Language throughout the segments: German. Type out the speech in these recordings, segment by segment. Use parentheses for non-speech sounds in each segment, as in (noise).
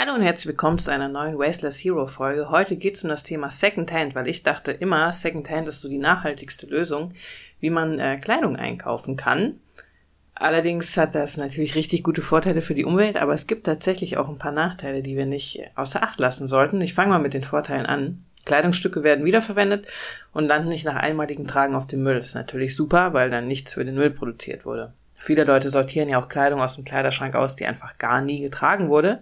Hallo und herzlich willkommen zu einer neuen Wasteless Hero Folge. Heute geht es um das Thema Secondhand, weil ich dachte immer, Secondhand ist so die nachhaltigste Lösung, wie man äh, Kleidung einkaufen kann. Allerdings hat das natürlich richtig gute Vorteile für die Umwelt, aber es gibt tatsächlich auch ein paar Nachteile, die wir nicht außer Acht lassen sollten. Ich fange mal mit den Vorteilen an. Kleidungsstücke werden wiederverwendet und landen nicht nach einmaligem Tragen auf dem Müll. Das ist natürlich super, weil dann nichts für den Müll produziert wurde. Viele Leute sortieren ja auch Kleidung aus dem Kleiderschrank aus, die einfach gar nie getragen wurde.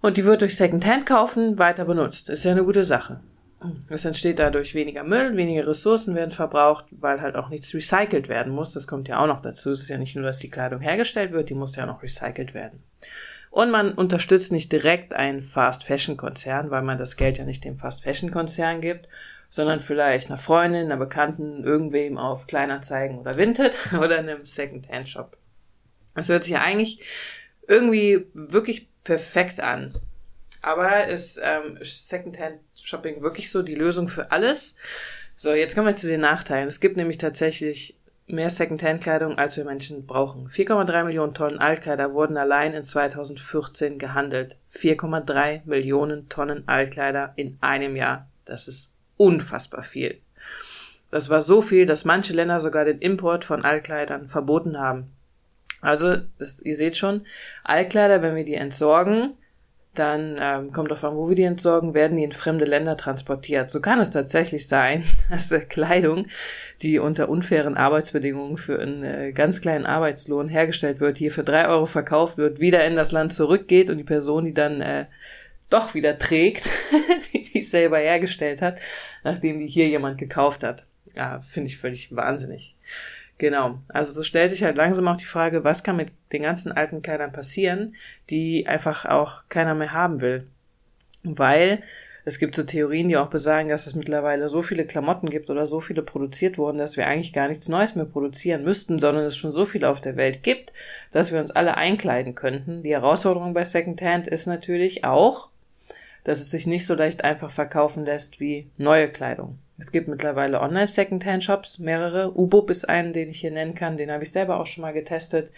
Und die wird durch Secondhand kaufen weiter benutzt. Ist ja eine gute Sache. Es entsteht dadurch weniger Müll, weniger Ressourcen werden verbraucht, weil halt auch nichts recycelt werden muss. Das kommt ja auch noch dazu. Es ist ja nicht nur, dass die Kleidung hergestellt wird, die muss ja auch noch recycelt werden. Und man unterstützt nicht direkt einen Fast Fashion Konzern, weil man das Geld ja nicht dem Fast Fashion Konzern gibt, sondern vielleicht einer Freundin, einer Bekannten, irgendwem auf Kleinanzeigen oder Vinted (laughs) oder einem Secondhand Shop. Das hört sich ja eigentlich irgendwie wirklich perfekt an. Aber ist ähm, Secondhand-Shopping wirklich so die Lösung für alles? So, jetzt kommen wir zu den Nachteilen. Es gibt nämlich tatsächlich mehr Secondhand-Kleidung, als wir Menschen brauchen. 4,3 Millionen Tonnen Altkleider wurden allein in 2014 gehandelt. 4,3 Millionen Tonnen Altkleider in einem Jahr. Das ist unfassbar viel. Das war so viel, dass manche Länder sogar den Import von Altkleidern verboten haben. Also, das, ihr seht schon, Altkleider, wenn wir die entsorgen, dann ähm, kommt darauf an, wo wir die entsorgen, werden die in fremde Länder transportiert. So kann es tatsächlich sein, (laughs) dass äh, Kleidung, die unter unfairen Arbeitsbedingungen für einen äh, ganz kleinen Arbeitslohn hergestellt wird, hier für drei Euro verkauft wird, wieder in das Land zurückgeht und die Person, die dann äh, doch wieder trägt, (laughs) die die selber hergestellt hat, nachdem die hier jemand gekauft hat. Ja, finde ich völlig wahnsinnig. Genau. Also so stellt sich halt langsam auch die Frage, was kann mit den ganzen alten Kleidern passieren, die einfach auch keiner mehr haben will. Weil es gibt so Theorien, die auch besagen, dass es mittlerweile so viele Klamotten gibt oder so viele produziert wurden, dass wir eigentlich gar nichts Neues mehr produzieren müssten, sondern es schon so viel auf der Welt gibt, dass wir uns alle einkleiden könnten. Die Herausforderung bei Secondhand ist natürlich auch, dass es sich nicht so leicht einfach verkaufen lässt wie neue Kleidung. Es gibt mittlerweile Online-Secondhand-Shops, mehrere. Ubub ist einen, den ich hier nennen kann. Den habe ich selber auch schon mal getestet.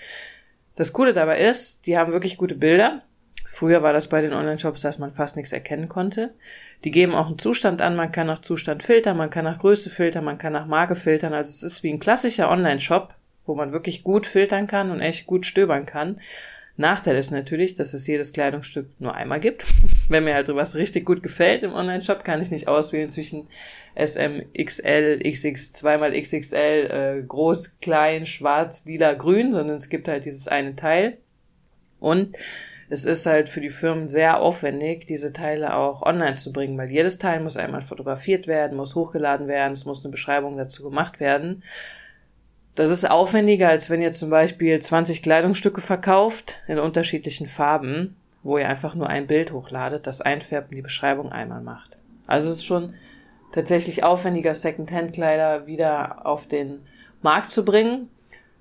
Das Coole dabei ist, die haben wirklich gute Bilder. Früher war das bei den Online-Shops, dass man fast nichts erkennen konnte. Die geben auch einen Zustand an, man kann nach Zustand filtern, man kann nach Größe filtern, man kann nach Marke filtern. Also es ist wie ein klassischer Online-Shop, wo man wirklich gut filtern kann und echt gut stöbern kann. Nachteil ist natürlich, dass es jedes Kleidungsstück nur einmal gibt. (laughs) Wenn mir halt was richtig gut gefällt im Online-Shop, kann ich nicht auswählen zwischen SM, XL, XX, zweimal XXL, äh, groß, klein, schwarz, lila, grün, sondern es gibt halt dieses eine Teil. Und es ist halt für die Firmen sehr aufwendig, diese Teile auch online zu bringen, weil jedes Teil muss einmal fotografiert werden, muss hochgeladen werden, es muss eine Beschreibung dazu gemacht werden. Das ist aufwendiger, als wenn ihr zum Beispiel 20 Kleidungsstücke verkauft in unterschiedlichen Farben, wo ihr einfach nur ein Bild hochladet, das einfärbt und die Beschreibung einmal macht. Also es ist schon tatsächlich aufwendiger, Second-Hand-Kleider wieder auf den Markt zu bringen.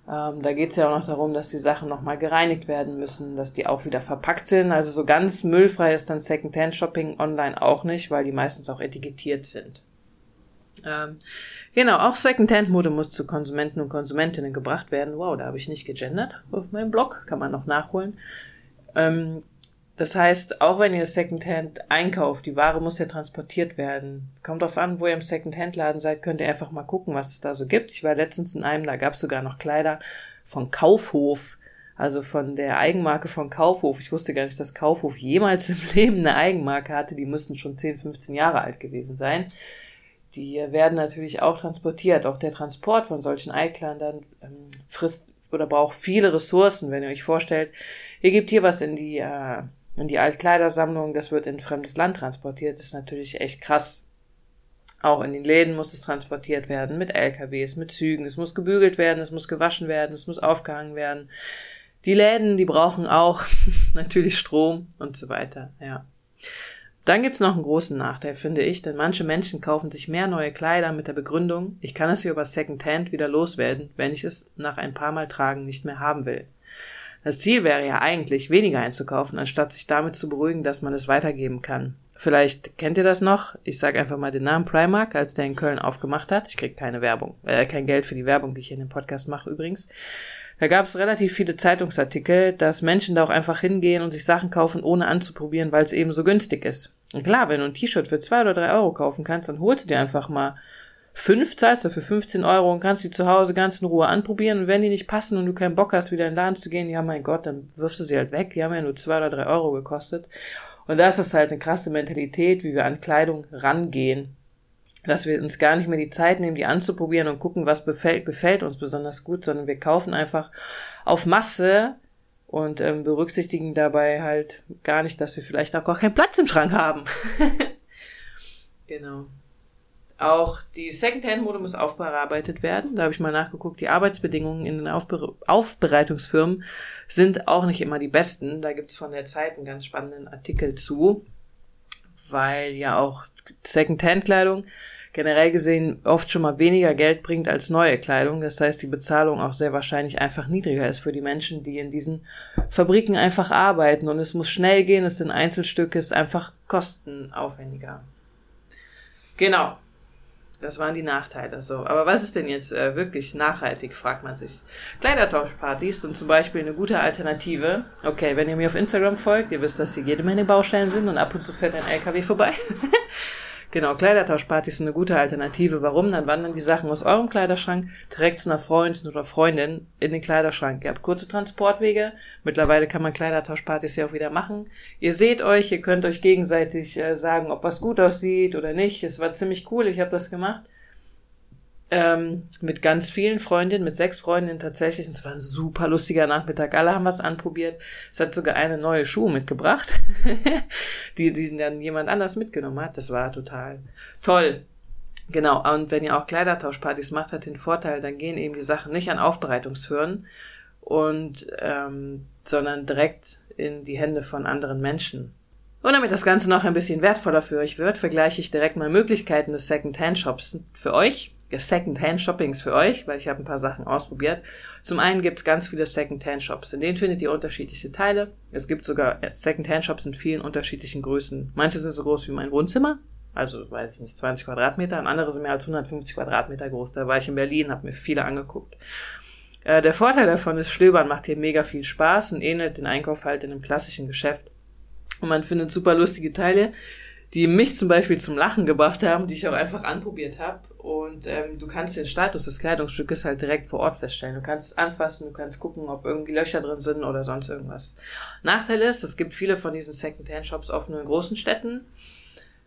Ähm, da geht es ja auch noch darum, dass die Sachen nochmal gereinigt werden müssen, dass die auch wieder verpackt sind. Also so ganz müllfrei ist dann Second-Hand-Shopping online auch nicht, weil die meistens auch etikettiert sind. Ähm, genau, auch Second-Hand-Mode muss zu Konsumenten und Konsumentinnen gebracht werden. Wow, da habe ich nicht gegendert auf meinem Blog, kann man noch nachholen. Ähm, das heißt, auch wenn ihr Secondhand einkauft, die Ware muss ja transportiert werden. Kommt drauf an, wo ihr im Secondhand-Laden seid, könnt ihr einfach mal gucken, was es da so gibt. Ich war letztens in einem, da gab es sogar noch Kleider von Kaufhof, also von der Eigenmarke von Kaufhof. Ich wusste gar nicht, dass Kaufhof jemals im Leben eine Eigenmarke hatte. Die müssten schon 10, 15 Jahre alt gewesen sein. Die werden natürlich auch transportiert. Auch der Transport von solchen Eikleidern ähm, frisst oder braucht viele Ressourcen. Wenn ihr euch vorstellt, ihr gebt hier was in die äh, in die Altkleidersammlung, das wird in fremdes Land transportiert, das ist natürlich echt krass. Auch in den Läden muss es transportiert werden, mit LKWs, mit Zügen, es muss gebügelt werden, es muss gewaschen werden, es muss aufgehangen werden. Die Läden, die brauchen auch (laughs) natürlich Strom und so weiter, ja. Dann gibt's noch einen großen Nachteil, finde ich, denn manche Menschen kaufen sich mehr neue Kleider mit der Begründung, ich kann es hier über Secondhand wieder loswerden, wenn ich es nach ein paar Mal tragen nicht mehr haben will. Das Ziel wäre ja eigentlich, weniger einzukaufen, anstatt sich damit zu beruhigen, dass man es weitergeben kann. Vielleicht kennt ihr das noch. Ich sage einfach mal den Namen Primark, als der in Köln aufgemacht hat. Ich krieg keine Werbung, äh, kein Geld für die Werbung, die ich in dem Podcast mache übrigens. Da gab es relativ viele Zeitungsartikel, dass Menschen da auch einfach hingehen und sich Sachen kaufen, ohne anzuprobieren, weil es eben so günstig ist. Und klar, wenn du ein T-Shirt für zwei oder drei Euro kaufen kannst, dann holst du dir einfach mal fünf, zahlst du für 15 Euro und kannst die zu Hause ganz in Ruhe anprobieren. Und wenn die nicht passen und du keinen Bock hast, wieder in den Laden zu gehen, ja mein Gott, dann wirfst du sie halt weg. Die haben ja nur zwei oder drei Euro gekostet. Und das ist halt eine krasse Mentalität, wie wir an Kleidung rangehen dass wir uns gar nicht mehr die Zeit nehmen, die anzuprobieren und gucken, was befällt, gefällt uns besonders gut, sondern wir kaufen einfach auf Masse und ähm, berücksichtigen dabei halt gar nicht, dass wir vielleicht auch gar keinen Platz im Schrank haben. (laughs) genau. Auch die Secondhand-Mode muss aufbearbeitet werden. Da habe ich mal nachgeguckt. Die Arbeitsbedingungen in den Aufbe Aufbereitungsfirmen sind auch nicht immer die besten. Da gibt es von der Zeit einen ganz spannenden Artikel zu, weil ja auch Second-Hand-Kleidung generell gesehen oft schon mal weniger Geld bringt als neue Kleidung. Das heißt, die Bezahlung auch sehr wahrscheinlich einfach niedriger ist für die Menschen, die in diesen Fabriken einfach arbeiten. Und es muss schnell gehen, es sind Einzelstücke, es ist einfach kostenaufwendiger. Genau. Das waren die Nachteile. So, aber was ist denn jetzt äh, wirklich nachhaltig, fragt man sich. Kleidertauschpartys sind zum Beispiel eine gute Alternative. Okay, wenn ihr mir auf Instagram folgt, ihr wisst, dass hier jede Menge Baustellen sind und ab und zu fährt ein LKW vorbei. (laughs) Genau, Kleidertauschpartys sind eine gute Alternative. Warum? Dann wandern die Sachen aus eurem Kleiderschrank direkt zu einer Freundin oder Freundin in den Kleiderschrank. Ihr habt kurze Transportwege. Mittlerweile kann man Kleidertauschpartys ja auch wieder machen. Ihr seht euch, ihr könnt euch gegenseitig äh, sagen, ob was gut aussieht oder nicht. Es war ziemlich cool, ich habe das gemacht ähm, mit ganz vielen Freundinnen, mit sechs Freundinnen tatsächlich. Es war ein super lustiger Nachmittag. Alle haben was anprobiert. Es hat sogar eine neue Schuhe mitgebracht, (laughs) die, die dann jemand anders mitgenommen hat. Das war total toll. Genau, und wenn ihr auch Kleidertauschpartys macht, hat den Vorteil, dann gehen eben die Sachen nicht an Aufbereitungsfirmen und ähm, sondern direkt in die Hände von anderen Menschen. Und damit das Ganze noch ein bisschen wertvoller für euch wird, vergleiche ich direkt mal Möglichkeiten des Second-Hand-Shops für euch Second-Hand-Shoppings für euch, weil ich habe ein paar Sachen ausprobiert. Zum einen gibt es ganz viele Second-Hand-Shops. In denen findet ihr unterschiedliche Teile. Es gibt sogar äh, Second-Hand-Shops in vielen unterschiedlichen Größen. Manche sind so groß wie mein Wohnzimmer, also weiß ich nicht, 20 Quadratmeter, und andere sind mehr als 150 Quadratmeter groß. Da war ich in Berlin, habe mir viele angeguckt. Äh, der Vorteil davon ist, Stöbern macht hier mega viel Spaß und ähnelt den Einkauf halt in einem klassischen Geschäft. Und man findet super lustige Teile, die mich zum Beispiel zum Lachen gebracht haben, die ich auch einfach anprobiert habe und ähm, du kannst den Status des Kleidungsstückes halt direkt vor Ort feststellen. Du kannst es anfassen, du kannst gucken, ob irgendwie Löcher drin sind oder sonst irgendwas. Nachteil ist, es gibt viele von diesen Second-Hand-Shops nur in großen Städten.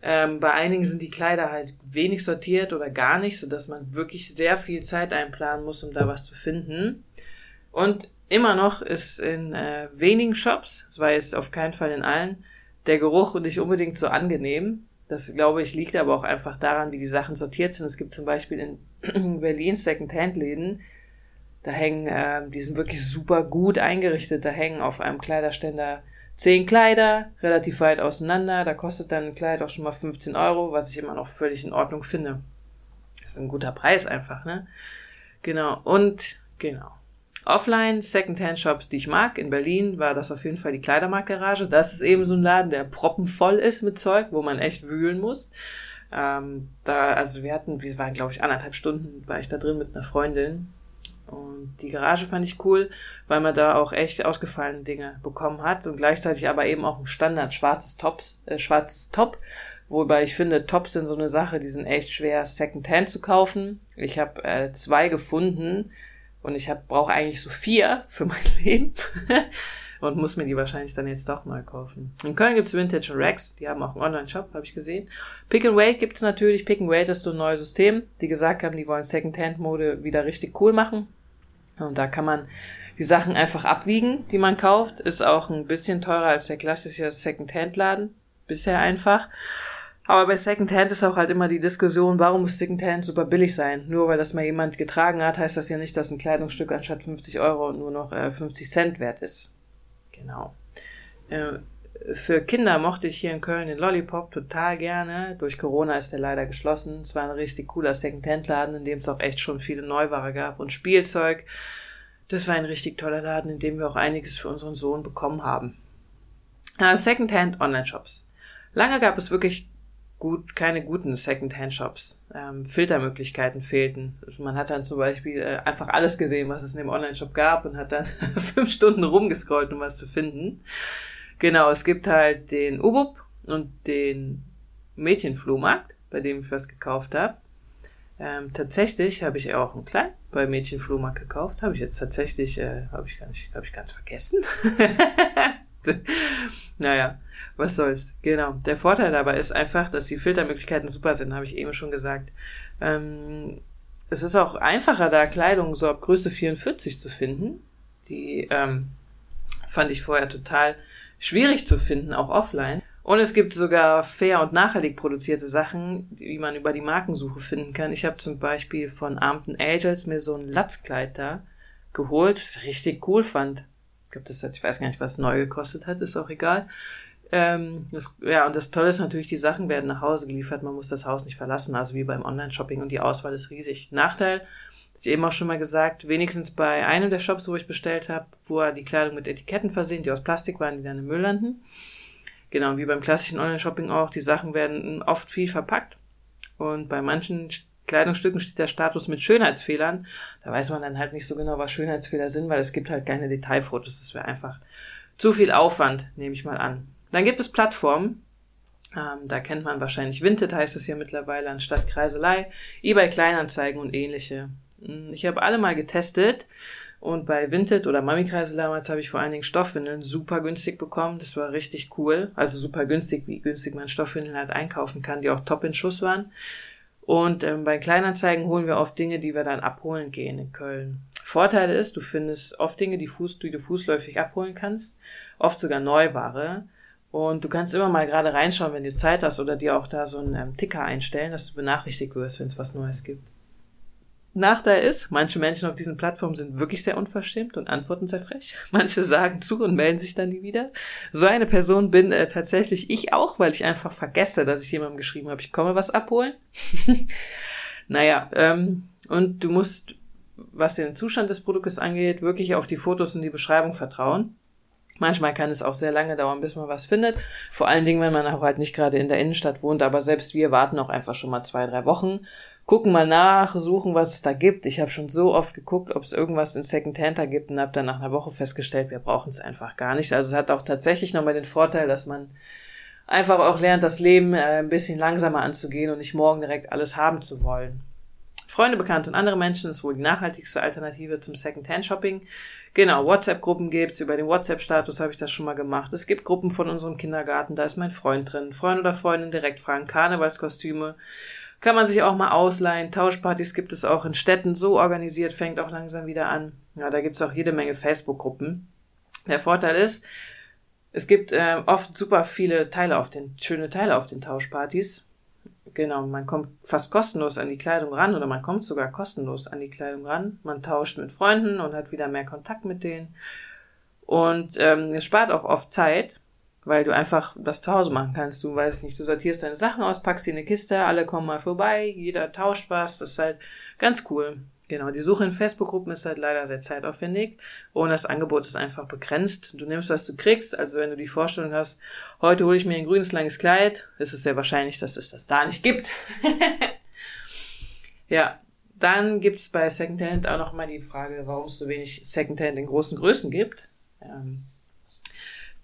Ähm, bei einigen sind die Kleider halt wenig sortiert oder gar nicht, sodass man wirklich sehr viel Zeit einplanen muss, um da was zu finden. Und immer noch ist in äh, wenigen Shops, das war jetzt auf keinen Fall in allen, der Geruch nicht unbedingt so angenehm. Das, glaube ich, liegt aber auch einfach daran, wie die Sachen sortiert sind. Es gibt zum Beispiel in (clears throat) Berlin Second-Hand-Läden, da hängen, äh, die sind wirklich super gut eingerichtet. Da hängen auf einem Kleiderständer zehn Kleider, relativ weit auseinander. Da kostet dann ein Kleid auch schon mal 15 Euro, was ich immer noch völlig in Ordnung finde. Das ist ein guter Preis einfach, ne? Genau. Und, genau. Offline, Secondhand-Shops, die ich mag. In Berlin war das auf jeden Fall die Kleidermarktgarage. Das ist eben so ein Laden, der proppenvoll ist mit Zeug, wo man echt wühlen muss. Ähm, da, also wir hatten, wir waren glaube ich anderthalb Stunden, war ich da drin mit einer Freundin. Und die Garage fand ich cool, weil man da auch echt ausgefallene Dinge bekommen hat und gleichzeitig aber eben auch ein Standard schwarzes Tops, äh, schwarzes Top. Wobei ich finde, Tops sind so eine Sache, die sind echt schwer Secondhand zu kaufen. Ich habe äh, zwei gefunden, und ich brauche eigentlich so vier für mein (laughs) Leben. und muss mir die wahrscheinlich dann jetzt doch mal kaufen. In Köln gibt's Vintage und Rex, die haben auch einen Online-Shop, habe ich gesehen. Pick and Wait gibt's natürlich. Pick and Wait ist so ein neues System, die gesagt haben, die wollen Second-Hand-Mode wieder richtig cool machen. Und da kann man die Sachen einfach abwiegen, die man kauft. Ist auch ein bisschen teurer als der klassische Second-Hand-Laden. Bisher einfach. Aber bei Secondhand ist auch halt immer die Diskussion, warum muss Secondhand super billig sein? Nur weil das mal jemand getragen hat, heißt das ja nicht, dass ein Kleidungsstück anstatt 50 Euro nur noch äh, 50 Cent wert ist. Genau. Äh, für Kinder mochte ich hier in Köln den Lollipop total gerne. Durch Corona ist der leider geschlossen. Es war ein richtig cooler Secondhand-Laden, in dem es auch echt schon viele Neuware gab und Spielzeug. Das war ein richtig toller Laden, in dem wir auch einiges für unseren Sohn bekommen haben. Äh, Secondhand Online-Shops. Lange gab es wirklich gut, keine guten Second-Hand-Shops. Ähm, Filtermöglichkeiten fehlten. Also man hat dann zum Beispiel äh, einfach alles gesehen, was es in dem Online-Shop gab und hat dann (laughs) fünf Stunden rumgescrollt, um was zu finden. Genau, es gibt halt den Ubub und den Mädchenflohmarkt, bei dem ich was gekauft habe. Ähm, tatsächlich habe ich auch einen kleinen bei Mädchenflohmarkt gekauft. Habe ich jetzt tatsächlich, äh, habe ich gar nicht, habe ich ganz vergessen. (laughs) naja, was soll's. Genau. Der Vorteil dabei ist einfach, dass die Filtermöglichkeiten super sind, habe ich eben schon gesagt. Ähm, es ist auch einfacher, da Kleidung so ab Größe 44 zu finden. Die ähm, fand ich vorher total schwierig zu finden, auch offline. Und es gibt sogar fair und nachhaltig produzierte Sachen, die man über die Markensuche finden kann. Ich habe zum Beispiel von Armton Angels mir so ein Latzkleid da geholt, das ich richtig cool fand. Ich glaube, das hat, ich weiß gar nicht, was neu gekostet hat, ist auch egal. Ähm, das, ja, und das Tolle ist natürlich, die Sachen werden nach Hause geliefert, man muss das Haus nicht verlassen, also wie beim Online-Shopping und die Auswahl ist riesig. Nachteil, ich eben auch schon mal gesagt, wenigstens bei einem der Shops, wo ich bestellt habe, wo die Kleidung mit Etiketten versehen, die aus Plastik waren, die dann im Müll landen. Genau, wie beim klassischen Online-Shopping auch, die Sachen werden oft viel verpackt. Und bei manchen Kleidungsstücken steht der Status mit Schönheitsfehlern. Da weiß man dann halt nicht so genau, was Schönheitsfehler sind, weil es gibt halt keine Detailfotos. Das wäre einfach zu viel Aufwand, nehme ich mal an. Dann gibt es Plattformen. Ähm, da kennt man wahrscheinlich Vinted, heißt es ja mittlerweile, anstatt Kreiselei, eBay Kleinanzeigen und ähnliche. Hm, ich habe alle mal getestet und bei Vinted oder Mami-Kreisel damals habe ich vor allen Dingen Stoffwindeln super günstig bekommen. Das war richtig cool. Also super günstig, wie günstig man Stoffwindeln halt einkaufen kann, die auch top in Schuss waren. Und ähm, bei Kleinanzeigen holen wir oft Dinge, die wir dann abholen gehen in Köln. Vorteil ist, du findest oft Dinge, die, Fuß, die du fußläufig abholen kannst, oft sogar Neuware. Und du kannst immer mal gerade reinschauen, wenn du Zeit hast oder dir auch da so einen ähm, Ticker einstellen, dass du benachrichtigt wirst, wenn es was Neues gibt. Nachteil ist, manche Menschen auf diesen Plattformen sind wirklich sehr unverschämt und antworten sehr frech. (laughs) Manche sagen zu und melden sich dann nie wieder. So eine Person bin äh, tatsächlich ich auch, weil ich einfach vergesse, dass ich jemandem geschrieben habe, ich komme was abholen. (laughs) naja, ähm, und du musst, was den Zustand des Produktes angeht, wirklich auf die Fotos und die Beschreibung vertrauen. Manchmal kann es auch sehr lange dauern, bis man was findet. Vor allen Dingen, wenn man auch halt nicht gerade in der Innenstadt wohnt, aber selbst wir warten auch einfach schon mal zwei, drei Wochen gucken mal nach, suchen, was es da gibt. Ich habe schon so oft geguckt, ob es irgendwas in Secondhand da gibt und habe dann nach einer Woche festgestellt, wir brauchen es einfach gar nicht. Also es hat auch tatsächlich nochmal den Vorteil, dass man einfach auch lernt, das Leben äh, ein bisschen langsamer anzugehen und nicht morgen direkt alles haben zu wollen. Freunde, Bekannte und andere Menschen ist wohl die nachhaltigste Alternative zum Secondhand-Shopping. Genau, WhatsApp-Gruppen gibt's. Über den WhatsApp-Status habe ich das schon mal gemacht. Es gibt Gruppen von unserem Kindergarten, da ist mein Freund drin. Freund oder Freundin direkt fragen, Karnevalskostüme kann man sich auch mal ausleihen. Tauschpartys gibt es auch in Städten. So organisiert fängt auch langsam wieder an. Ja, da gibt's auch jede Menge Facebook-Gruppen. Der Vorteil ist, es gibt äh, oft super viele Teile auf den, schöne Teile auf den Tauschpartys. Genau, man kommt fast kostenlos an die Kleidung ran oder man kommt sogar kostenlos an die Kleidung ran. Man tauscht mit Freunden und hat wieder mehr Kontakt mit denen. Und ähm, es spart auch oft Zeit, weil du einfach das zu Hause machen kannst. Du weißt nicht, du sortierst deine Sachen aus, packst sie in eine Kiste, alle kommen mal vorbei, jeder tauscht was, das ist halt ganz cool. Genau, die Suche in Facebook-Gruppen ist halt leider sehr zeitaufwendig und das Angebot ist einfach begrenzt. Du nimmst, was du kriegst, also wenn du die Vorstellung hast, heute hole ich mir ein grünes langes Kleid, ist es sehr wahrscheinlich, dass es das da nicht gibt. (laughs) ja, dann gibt's bei Secondhand auch noch mal die Frage, warum es so wenig Secondhand in großen Größen gibt. Ähm,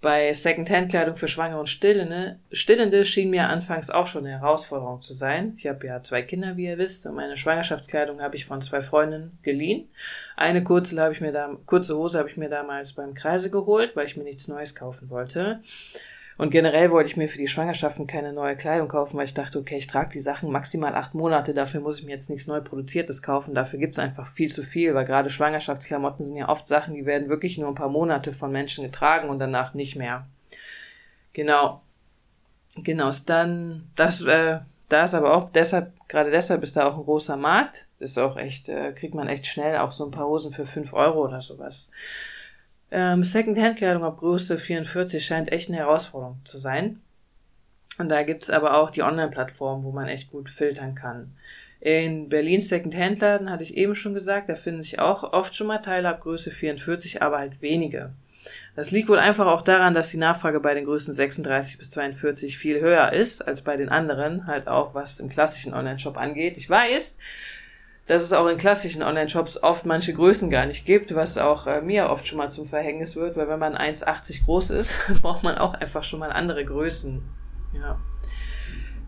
bei Secondhand-Kleidung für Schwangere und Stillende, Stillende schien mir anfangs auch schon eine Herausforderung zu sein. Ich habe ja zwei Kinder, wie ihr wisst, und meine Schwangerschaftskleidung habe ich von zwei Freundinnen geliehen. Eine kurze, habe ich mir da, kurze Hose habe ich mir damals beim Kreise geholt, weil ich mir nichts Neues kaufen wollte. Und generell wollte ich mir für die Schwangerschaften keine neue Kleidung kaufen, weil ich dachte, okay, ich trage die Sachen maximal acht Monate, dafür muss ich mir jetzt nichts neu produziertes kaufen, dafür gibt's einfach viel zu viel, weil gerade Schwangerschaftsklamotten sind ja oft Sachen, die werden wirklich nur ein paar Monate von Menschen getragen und danach nicht mehr. Genau. Genau, ist dann, das, äh, da ist aber auch deshalb, gerade deshalb ist da auch ein großer Markt. Ist auch echt, äh, kriegt man echt schnell auch so ein paar Hosen für fünf Euro oder sowas. Ähm, Second-Hand-Kleidung ab Größe 44 scheint echt eine Herausforderung zu sein. Und da gibt's aber auch die Online-Plattform, wo man echt gut filtern kann. In Berlin Second-Hand-Laden hatte ich eben schon gesagt, da finden sich auch oft schon mal Teile ab Größe 44, aber halt wenige. Das liegt wohl einfach auch daran, dass die Nachfrage bei den Größen 36 bis 42 viel höher ist als bei den anderen, halt auch was im klassischen Online-Shop angeht. Ich weiß, dass es auch in klassischen Online-Shops oft manche Größen gar nicht gibt, was auch äh, mir oft schon mal zum Verhängnis wird, weil wenn man 1,80 groß ist, (laughs) braucht man auch einfach schon mal andere Größen. Ja.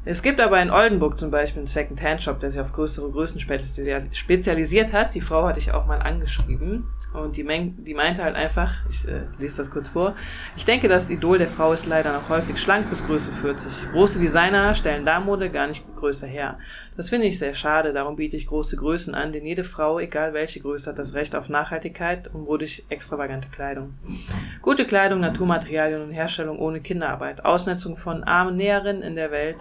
Es gibt aber in Oldenburg zum Beispiel einen Second-Hand-Shop, der sich auf größere Größen spezialisiert hat. Die Frau hatte ich auch mal angeschrieben und die, Meng die meinte halt einfach, ich äh, lese das kurz vor, ich denke, das Idol der Frau ist leider noch häufig schlank bis Größe 40. Große Designer stellen Darmmode gar nicht größer her. Das finde ich sehr schade, darum biete ich große Größen an, denn jede Frau, egal welche Größe, hat das Recht auf Nachhaltigkeit und modisch extravagante Kleidung. Gute Kleidung, Naturmaterialien und Herstellung ohne Kinderarbeit, Ausnetzung von armen Näherinnen in der Welt,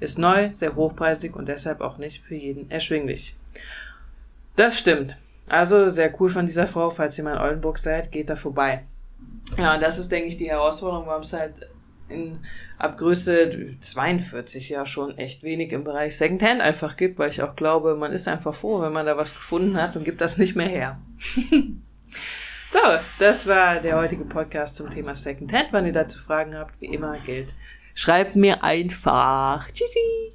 ist neu, sehr hochpreisig und deshalb auch nicht für jeden erschwinglich. Das stimmt. Also sehr cool von dieser Frau. Falls ihr mal in Oldenburg seid, geht da vorbei. Ja, und das ist, denke ich, die Herausforderung, warum es halt in, ab Größe 42 ja schon echt wenig im Bereich Secondhand einfach gibt, weil ich auch glaube, man ist einfach froh, wenn man da was gefunden hat und gibt das nicht mehr her. (laughs) so, das war der heutige Podcast zum Thema Secondhand. Wenn ihr dazu Fragen habt, wie immer gilt, Schreibt mir einfach. Tschüssi.